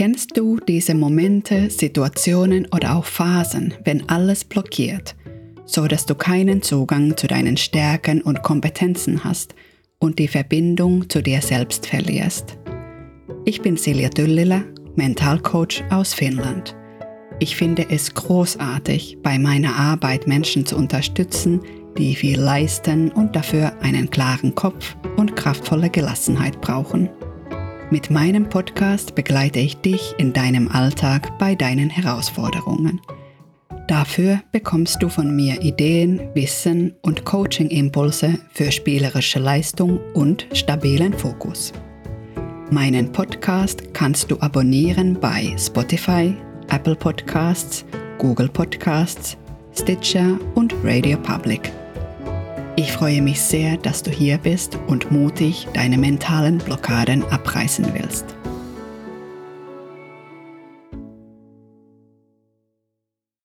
Kennst du diese Momente, Situationen oder auch Phasen, wenn alles blockiert, so dass du keinen Zugang zu deinen Stärken und Kompetenzen hast und die Verbindung zu dir selbst verlierst? Ich bin Silja Düllila, Mentalcoach aus Finnland. Ich finde es großartig, bei meiner Arbeit Menschen zu unterstützen, die viel leisten und dafür einen klaren Kopf und kraftvolle Gelassenheit brauchen. Mit meinem Podcast begleite ich dich in deinem Alltag bei deinen Herausforderungen. Dafür bekommst du von mir Ideen, Wissen und Coaching-Impulse für spielerische Leistung und stabilen Fokus. Meinen Podcast kannst du abonnieren bei Spotify, Apple Podcasts, Google Podcasts, Stitcher und Radio Public. Ich freue mich sehr, dass du hier bist und mutig deine mentalen Blockaden abreißen willst.